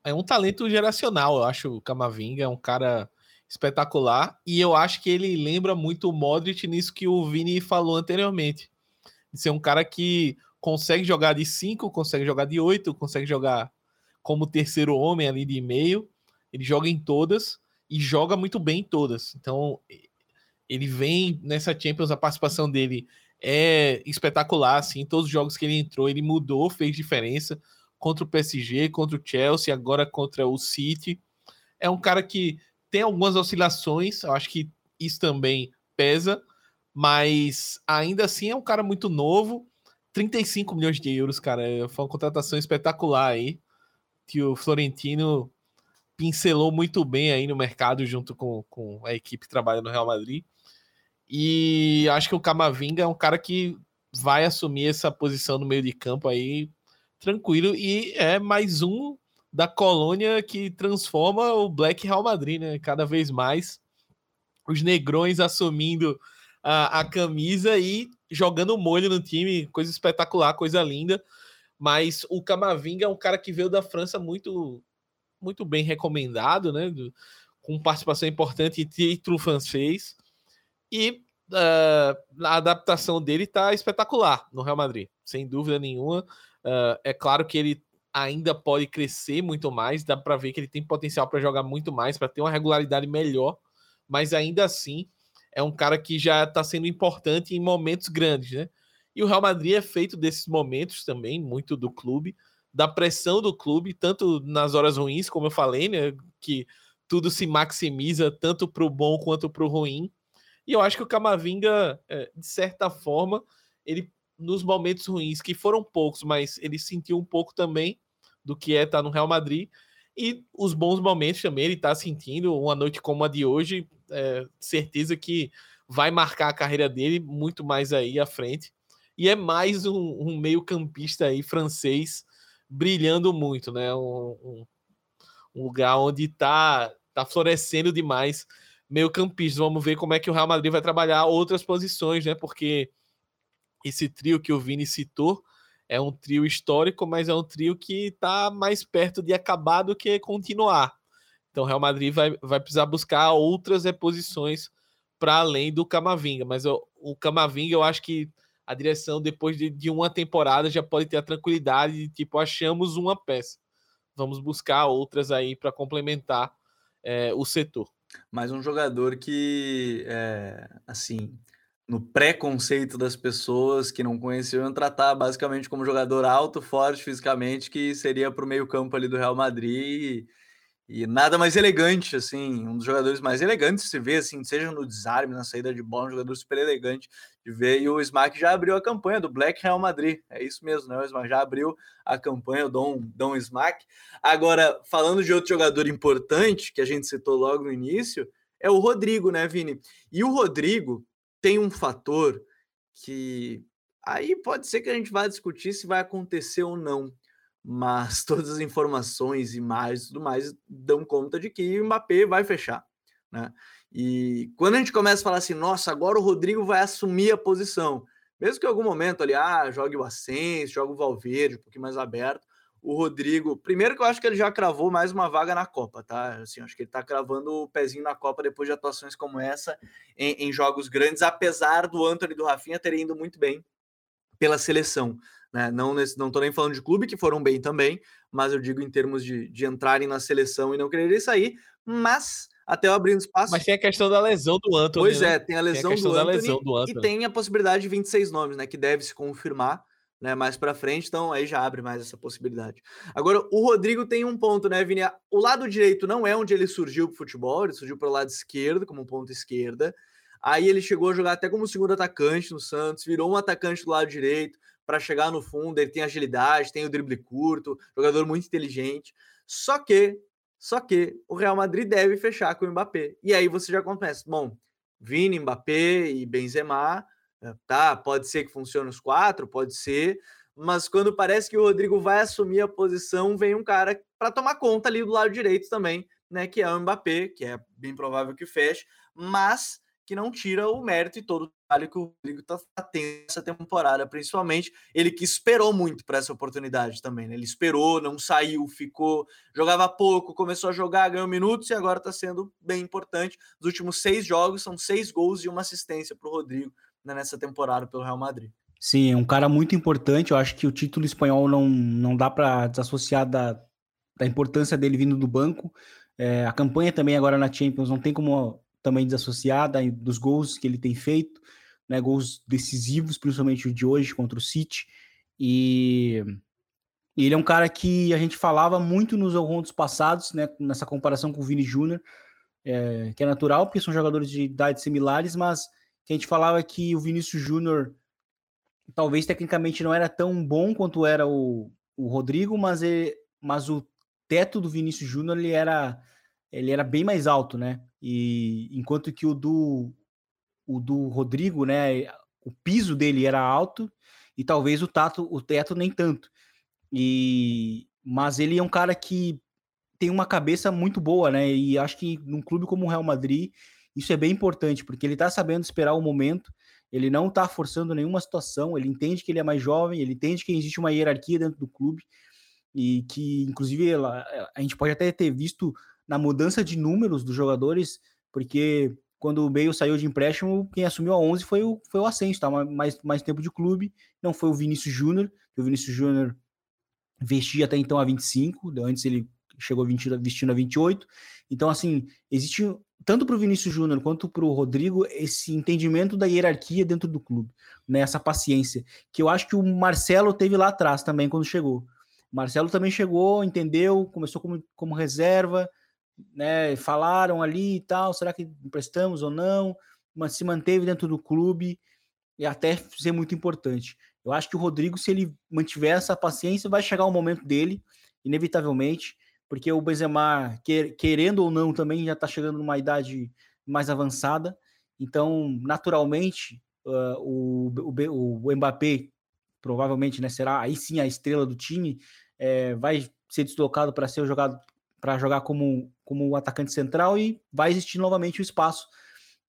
é um talento geracional, eu acho o Camavinga, é um cara espetacular e eu acho que ele lembra muito o Modric nisso que o Vini falou anteriormente. De ser um cara que consegue jogar de 5, consegue jogar de 8, consegue jogar como terceiro homem ali de meio. Ele joga em todas e joga muito bem em todas. Então, ele vem nessa Champions, a participação dele é espetacular, assim, em todos os jogos que ele entrou, ele mudou, fez diferença contra o PSG, contra o Chelsea, agora contra o City. É um cara que tem algumas oscilações, eu acho que isso também pesa, mas ainda assim é um cara muito novo. 35 milhões de euros, cara. Foi uma contratação espetacular aí. Que o Florentino pincelou muito bem aí no mercado junto com, com a equipe que trabalha no Real Madrid. E acho que o Camavinga é um cara que vai assumir essa posição no meio de campo aí tranquilo e é mais um da colônia que transforma o Black Real Madrid, né? Cada vez mais os negrões assumindo a, a camisa e jogando molho no time, coisa espetacular, coisa linda. Mas o Camavinga é um cara que veio da França muito muito bem recomendado, né? Do, com participação importante em título francês. E uh, a adaptação dele está espetacular no Real Madrid, sem dúvida nenhuma. Uh, é claro que ele ainda pode crescer muito mais, dá para ver que ele tem potencial para jogar muito mais, para ter uma regularidade melhor, mas ainda assim é um cara que já está sendo importante em momentos grandes, né? E o Real Madrid é feito desses momentos também, muito do clube, da pressão do clube, tanto nas horas ruins, como eu falei, né? Que tudo se maximiza tanto para o bom quanto para o ruim. E eu acho que o Camavinga, é, de certa forma, ele nos momentos ruins, que foram poucos, mas ele sentiu um pouco também do que é estar tá no Real Madrid. E os bons momentos também ele está sentindo. Uma noite como a de hoje, é, certeza que vai marcar a carreira dele muito mais aí à frente. E é mais um, um meio-campista aí francês brilhando muito, né? Um, um, lugar onde está tá florescendo demais meio campista. Vamos ver como é que o Real Madrid vai trabalhar outras posições, né? Porque esse trio que o Vini citou é um trio histórico, mas é um trio que está mais perto de acabar do que continuar. Então o Real Madrid vai, vai precisar buscar outras reposições para além do Camavinga. Mas eu, o Camavinga, eu acho que a direção, depois de, de uma temporada, já pode ter a tranquilidade de tipo, achamos uma peça. Vamos buscar outras aí para complementar é, o setor. Mas um jogador que, é, assim, no preconceito das pessoas que não conheciam, tratar basicamente como jogador alto, forte fisicamente, que seria para o meio-campo ali do Real Madrid. E, e, nada mais elegante, assim, um dos jogadores mais elegantes se ver, assim, seja no desarme, na saída de bola, um jogador super elegante de ver. E o Smack já abriu a campanha do Black Real Madrid. É isso mesmo, né? O Smack já abriu a campanha, o Dom, Dom Smack. Agora, falando de outro jogador importante, que a gente citou logo no início, é o Rodrigo, né, Vini? E o Rodrigo tem um fator que aí pode ser que a gente vá discutir se vai acontecer ou não. Mas todas as informações, imagens e tudo mais dão conta de que o Mbappé vai fechar. Né? E quando a gente começa a falar assim, nossa, agora o Rodrigo vai assumir a posição, mesmo que em algum momento ali, ah, jogue o Ascenso, jogue o Valverde, um pouquinho mais aberto, o Rodrigo, primeiro que eu acho que ele já cravou mais uma vaga na Copa, tá? Assim, acho que ele tá cravando o pezinho na Copa depois de atuações como essa em, em jogos grandes, apesar do Antônio e do Rafinha terem ido muito bem pela seleção. Né? Não, nesse, não tô nem falando de clube, que foram bem também, mas eu digo em termos de, de entrarem na seleção e não quererem sair, mas até eu abrindo espaço. Mas tem a questão da lesão do Antônio. Pois né? é, tem a lesão, tem a do, Anthony, lesão do Antônio. E tem a possibilidade de 26 nomes, né? Que deve se confirmar né, mais para frente, então aí já abre mais essa possibilidade. Agora, o Rodrigo tem um ponto, né, Vini? O lado direito não é onde ele surgiu pro futebol, ele surgiu pelo lado esquerdo, como ponto esquerda. Aí ele chegou a jogar até como segundo atacante no Santos, virou um atacante do lado direito para chegar no fundo. Ele tem agilidade, tem o drible curto, jogador muito inteligente. Só que só que o Real Madrid deve fechar com o Mbappé. E aí você já começa, bom, Vini, Mbappé e Benzema, tá, pode ser que funcione os quatro, pode ser, mas quando parece que o Rodrigo vai assumir a posição, vem um cara para tomar conta ali do lado direito também, né, que é o Mbappé, que é bem provável que feche, mas que não tira o mérito e todo o trabalho que o Rodrigo está tendo essa temporada, principalmente. Ele que esperou muito para essa oportunidade também, né? Ele esperou, não saiu, ficou, jogava pouco, começou a jogar, ganhou minutos e agora está sendo bem importante. Nos últimos seis jogos, são seis gols e uma assistência para o Rodrigo nessa temporada pelo Real Madrid. Sim, é um cara muito importante. Eu acho que o título espanhol não, não dá para desassociar da, da importância dele vindo do banco. É, a campanha também agora na Champions não tem como também desassociada dos gols que ele tem feito, né, gols decisivos, principalmente o de hoje contra o City. E, e ele é um cara que a gente falava muito nos rounds passados, né, nessa comparação com o Vini Júnior, é, que é natural, porque são jogadores de idades similares, mas a gente falava que o Vinícius Júnior talvez tecnicamente não era tão bom quanto era o, o Rodrigo, mas, ele, mas o teto do Vinícius Júnior ele era, ele era bem mais alto, né? E enquanto que o do, o do Rodrigo, né, o piso dele era alto e talvez o tato, o teto nem tanto. E mas ele é um cara que tem uma cabeça muito boa, né? E acho que num clube como o Real Madrid, isso é bem importante, porque ele tá sabendo esperar o momento, ele não tá forçando nenhuma situação, ele entende que ele é mais jovem, ele entende que existe uma hierarquia dentro do clube e que, inclusive, ela, a gente pode até ter visto na mudança de números dos jogadores, porque quando o Bale saiu de empréstimo, quem assumiu a 11 foi o, foi o Ascenso, tá? mais, mais tempo de clube, não foi o Vinícius Júnior, que o Vinícius Júnior vestia até então a 25, antes ele chegou vestindo, vestindo a 28. Então, assim, existe tanto para o Vinícius Júnior quanto para o Rodrigo esse entendimento da hierarquia dentro do clube, né? essa paciência, que eu acho que o Marcelo teve lá atrás também quando chegou. O Marcelo também chegou, entendeu, começou como, como reserva, né? Falaram ali e tal, será que emprestamos ou não? Mas se manteve dentro do clube e até ser muito importante. Eu acho que o Rodrigo, se ele mantiver essa paciência, vai chegar o momento dele, inevitavelmente, porque o Benzema, querendo ou não, também já está chegando numa idade mais avançada. Então, naturalmente, uh, o, o, o Mbappé provavelmente né, será aí sim a estrela do time, é, vai ser deslocado para ser jogado para jogar como, como atacante central e vai existir novamente o espaço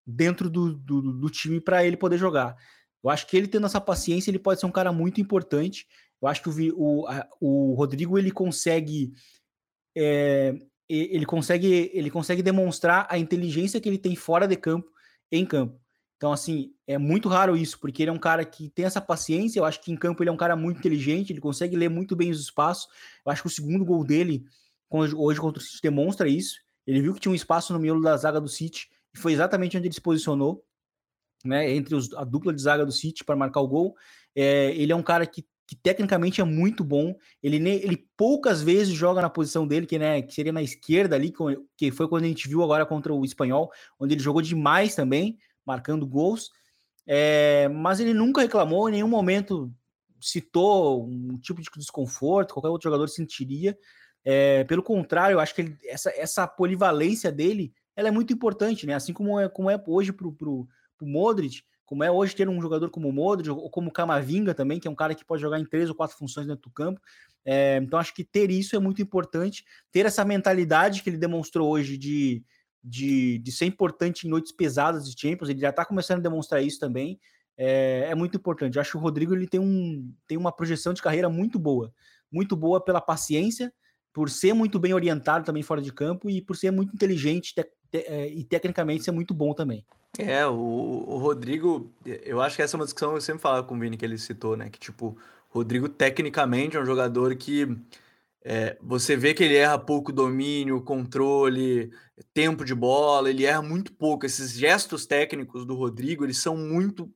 dentro do, do, do time para ele poder jogar. Eu acho que ele tendo essa paciência, ele pode ser um cara muito importante. Eu acho que o, o, o Rodrigo ele consegue é, ele consegue ele consegue demonstrar a inteligência que ele tem fora de campo em campo. Então, assim, é muito raro isso, porque ele é um cara que tem essa paciência. Eu acho que em campo ele é um cara muito inteligente, ele consegue ler muito bem os espaços. Eu acho que o segundo gol dele, hoje contra o City, demonstra isso. Ele viu que tinha um espaço no miolo da zaga do City e foi exatamente onde ele se posicionou, né, entre os, a dupla de zaga do City para marcar o gol. É, ele é um cara que que tecnicamente é muito bom. Ele, ele poucas vezes joga na posição dele, que, né, que seria na esquerda ali, que foi quando a gente viu agora contra o Espanhol, onde ele jogou demais também, marcando gols. É, mas ele nunca reclamou, em nenhum momento citou um tipo de desconforto, qualquer outro jogador sentiria. É, pelo contrário, eu acho que ele, essa, essa polivalência dele ela é muito importante, né? Assim como é, como é hoje para o Modric, como é hoje ter um jogador como o Modric ou como o Camavinga também, que é um cara que pode jogar em três ou quatro funções dentro do campo. É, então acho que ter isso é muito importante, ter essa mentalidade que ele demonstrou hoje de, de, de ser importante em noites pesadas de Champions, ele já está começando a demonstrar isso também. É, é, muito importante. Eu acho que o Rodrigo ele tem, um, tem uma projeção de carreira muito boa, muito boa pela paciência, por ser muito bem orientado também fora de campo e por ser muito inteligente te, te, e tecnicamente ser muito bom também. É, o, o Rodrigo, eu acho que essa é uma discussão que eu sempre falo com o Vini que ele citou, né? Que tipo, Rodrigo tecnicamente é um jogador que é, você vê que ele erra pouco domínio, controle, tempo de bola, ele erra muito pouco. Esses gestos técnicos do Rodrigo, eles são muito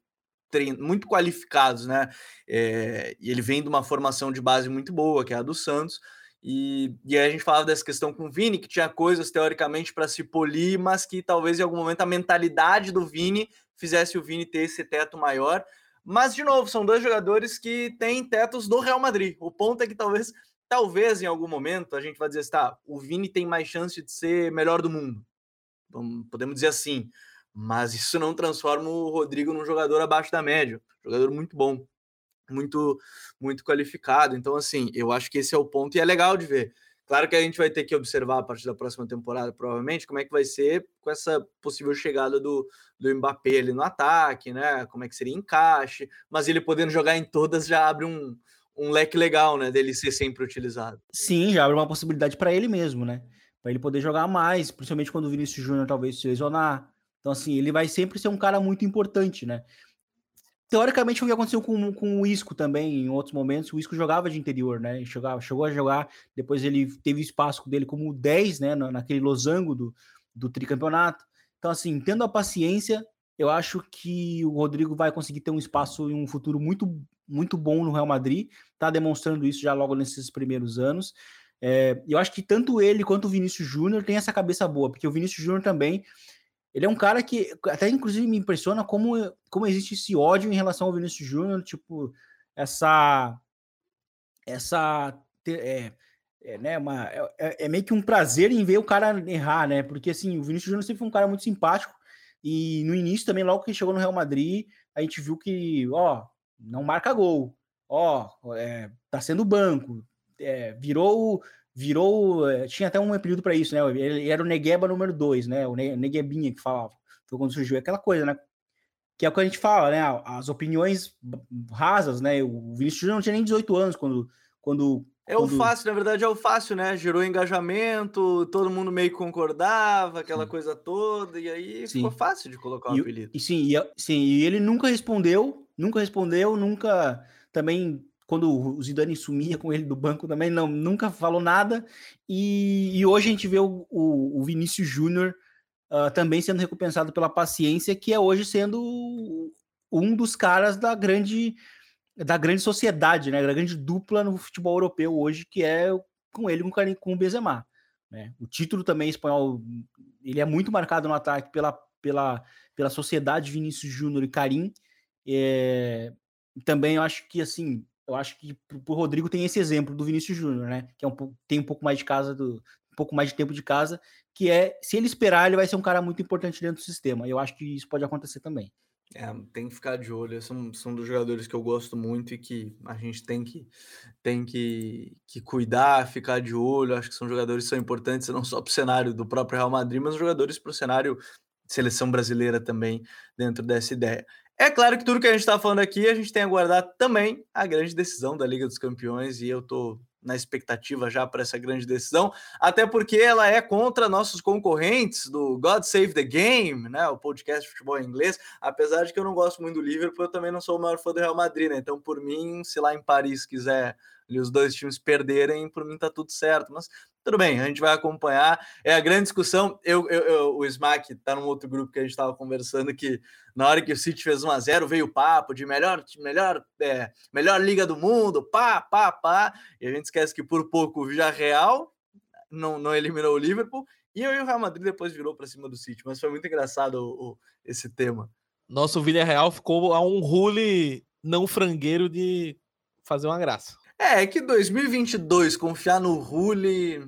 muito qualificados, né? É, e ele vem de uma formação de base muito boa, que é a do Santos. E, e aí a gente falava dessa questão com o Vini, que tinha coisas teoricamente para se polir, mas que talvez em algum momento a mentalidade do Vini fizesse o Vini ter esse teto maior. Mas, de novo, são dois jogadores que têm tetos do Real Madrid. O ponto é que talvez, talvez em algum momento a gente vai dizer assim, tá, o Vini tem mais chance de ser melhor do mundo. Podemos dizer assim. Mas isso não transforma o Rodrigo num jogador abaixo da média. Jogador muito bom muito muito qualificado. Então, assim, eu acho que esse é o ponto e é legal de ver. Claro que a gente vai ter que observar a partir da próxima temporada, provavelmente, como é que vai ser com essa possível chegada do, do Mbappé ali no ataque, né? Como é que seria encaixe, mas ele podendo jogar em todas já abre um, um leque legal, né? Dele ser sempre utilizado. Sim, já abre uma possibilidade para ele mesmo, né? Para ele poder jogar mais, principalmente quando o Vinícius Júnior talvez se lesionar. Então, assim, ele vai sempre ser um cara muito importante, né? Teoricamente, foi o que aconteceu com, com o Isco também, em outros momentos. O Isco jogava de interior, né? Jogava, chegou a jogar, depois ele teve espaço dele como 10, né? Naquele losango do, do tricampeonato. Então, assim, tendo a paciência, eu acho que o Rodrigo vai conseguir ter um espaço em um futuro muito, muito bom no Real Madrid. Tá demonstrando isso já logo nesses primeiros anos. É, eu acho que tanto ele quanto o Vinícius Júnior tem essa cabeça boa, porque o Vinícius Júnior também ele é um cara que até inclusive me impressiona como, como existe esse ódio em relação ao Vinícius Júnior, tipo, essa essa é, é, né, uma, é, é, é, meio que um prazer em ver o cara errar, né? Porque assim, o Vinícius Júnior sempre foi um cara muito simpático e no início também, logo que chegou no Real Madrid, a gente viu que, ó, não marca gol, ó, é, tá sendo banco, é, virou virou. É, tinha até um período para isso, né? Ele era o Negueba número 2, né? O Neguebinha que falava. Foi quando surgiu aquela coisa, né? Que é o que a gente fala, né? As opiniões rasas, né? O Vinícius Júnior não tinha nem 18 anos quando. quando é o fácil, na verdade é o fácil, né? Gerou engajamento, todo mundo meio que concordava, aquela sim. coisa toda, e aí sim. ficou fácil de colocar um e, apelido. E sim, e, sim, e ele nunca respondeu, nunca respondeu, nunca também quando o Zidane sumia com ele do banco também, não, nunca falou nada. E, e hoje a gente vê o, o, o Vinícius Júnior uh, também sendo recompensado pela paciência, que é hoje sendo um dos caras da grande da grande sociedade, né, da grande dupla no futebol europeu hoje, que é com ele com, com o Benzema. Né? O título também espanhol, ele é muito marcado no ataque pela, pela, pela sociedade Vinícius Júnior e Karim. É, também eu acho que assim eu acho que o Rodrigo tem esse exemplo do Vinícius Júnior, né? Que é um, tem um pouco mais de casa, do, um pouco mais de tempo de casa, que é, se ele esperar, ele vai ser um cara muito importante dentro do sistema. Eu acho que isso pode acontecer também. É, tem que ficar de olho. São, são dos jogadores que eu gosto muito e que a gente tem que, tem que, que cuidar, ficar de olho. Acho que são jogadores que são importantes, não só para o cenário do próprio Real Madrid, mas jogadores para o cenário seleção brasileira também dentro dessa ideia. É claro que tudo que a gente está falando aqui, a gente tem a aguardar também a grande decisão da Liga dos Campeões, e eu estou na expectativa já para essa grande decisão, até porque ela é contra nossos concorrentes do God Save the Game, né, o podcast de futebol em inglês, apesar de que eu não gosto muito do Liverpool, eu também não sou o maior fã do Real Madrid, né, então por mim, se lá em Paris quiser ali, os dois times perderem, por mim tá tudo certo, mas tudo bem, a gente vai acompanhar. É a grande discussão. Eu, eu, eu o Smack tá num outro grupo que a gente estava conversando que na hora que o City fez 1 a 0 veio o papo de melhor, melhor, é, melhor liga do mundo, pá, pá, pá. E a gente esquece que por pouco o Villarreal não, não eliminou o Liverpool e o Real Madrid depois virou para cima do City. Mas foi muito engraçado o, o, esse tema. Nosso Villarreal ficou a um rule não frangueiro de fazer uma graça. É, é que 2022 confiar no Rulli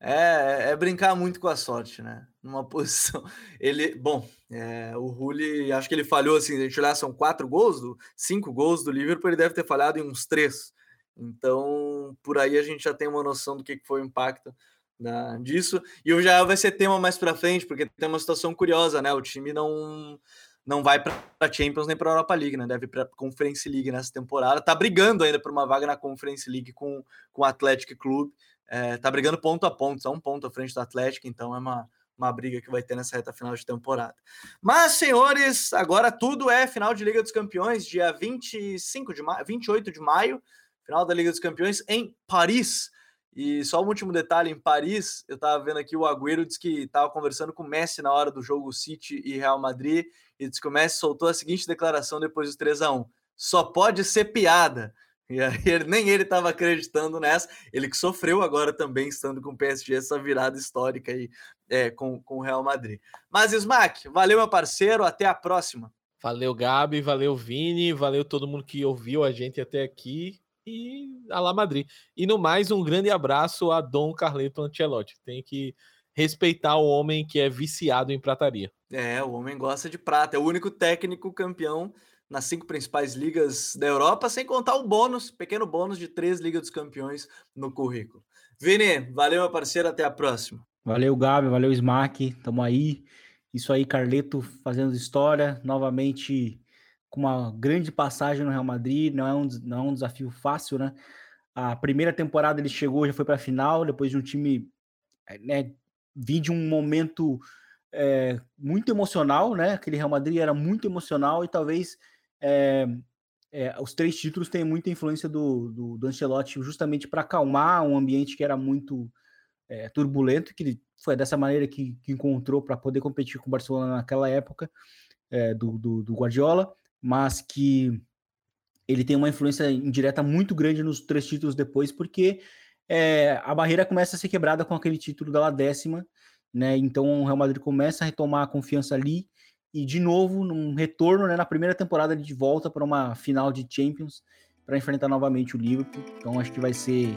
é, é, brincar muito com a sorte, né? Numa posição. Ele, bom, é, o Rulli, acho que ele falhou assim. A gente olhar, são quatro gols, do, cinco gols do Liverpool, ele deve ter falhado em uns três. Então, por aí a gente já tem uma noção do que foi o impacto da, disso. E o já vai ser tema mais para frente, porque tem uma situação curiosa, né? O time não não vai para a Champions nem para a Europa League, né? Deve para a Conference League nessa temporada. Tá brigando ainda por uma vaga na Conference League com, com o Atlético Clube. É, tá brigando ponto a ponto, só um ponto à frente do Atlético, então é uma, uma briga que vai ter nessa reta final de temporada. Mas, senhores, agora tudo é final de Liga dos Campeões, dia 25 de maio, 28 de maio, final da Liga dos Campeões em Paris. E só um último detalhe, em Paris, eu estava vendo aqui o Agüero disse que estava conversando com o Messi na hora do jogo City e Real Madrid, e disse que o Messi soltou a seguinte declaração depois dos 3 a 1 só pode ser piada. E aí ele, nem ele estava acreditando nessa, ele que sofreu agora também, estando com o PSG, essa virada histórica aí é, com, com o Real Madrid. Mas, Smack, valeu, meu parceiro, até a próxima. Valeu, Gabi, valeu, Vini, valeu todo mundo que ouviu a gente até aqui e a La Madrid. E no mais, um grande abraço a Dom Carleto Ancelotti. Tem que respeitar o homem que é viciado em prataria. É, o homem gosta de prata. É o único técnico campeão nas cinco principais ligas da Europa, sem contar o bônus, pequeno bônus de três Ligas dos Campeões no currículo. Vini, valeu, meu parceiro, até a próxima. Valeu, Gabi, valeu, Smack, tamo aí. Isso aí, Carleto fazendo história, novamente com uma grande passagem no Real Madrid, não é um, não é um desafio fácil, né? A primeira temporada ele chegou, já foi para a final, depois de um time, eh, né, vi de um momento é, muito emocional, né? Aquele Real Madrid era muito emocional e talvez é, é, os três títulos têm muita influência do, do, do Ancelotti justamente para acalmar um ambiente que era muito turbulento, que foi dessa maneira que, que encontrou para poder competir com o Barcelona naquela época do, do, do Guardiola mas que ele tem uma influência indireta muito grande nos três títulos depois, porque é, a barreira começa a ser quebrada com aquele título da décima, né? Então o Real Madrid começa a retomar a confiança ali e de novo num retorno, né, na primeira temporada de volta para uma final de Champions para enfrentar novamente o Liverpool. Então acho que vai ser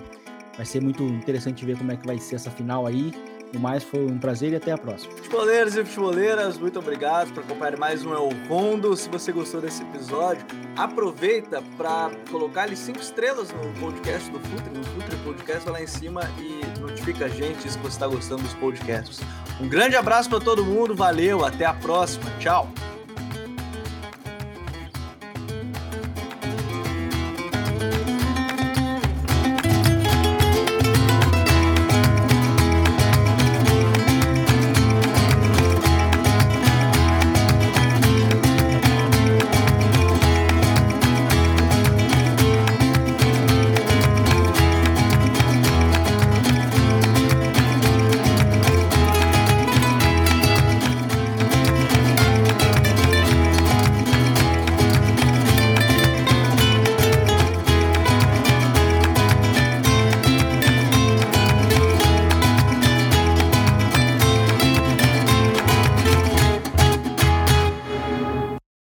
vai ser muito interessante ver como é que vai ser essa final aí. O mais foi um prazer e até a próxima. Futeboleiros e futeboleiras, muito obrigado por acompanhar mais um El Rondo. Se você gostou desse episódio, aproveita para colocar ali cinco estrelas no podcast do Futre, no Futre Podcast, vai lá em cima e notifica a gente se você está gostando dos podcasts. Um grande abraço para todo mundo, valeu, até a próxima, tchau!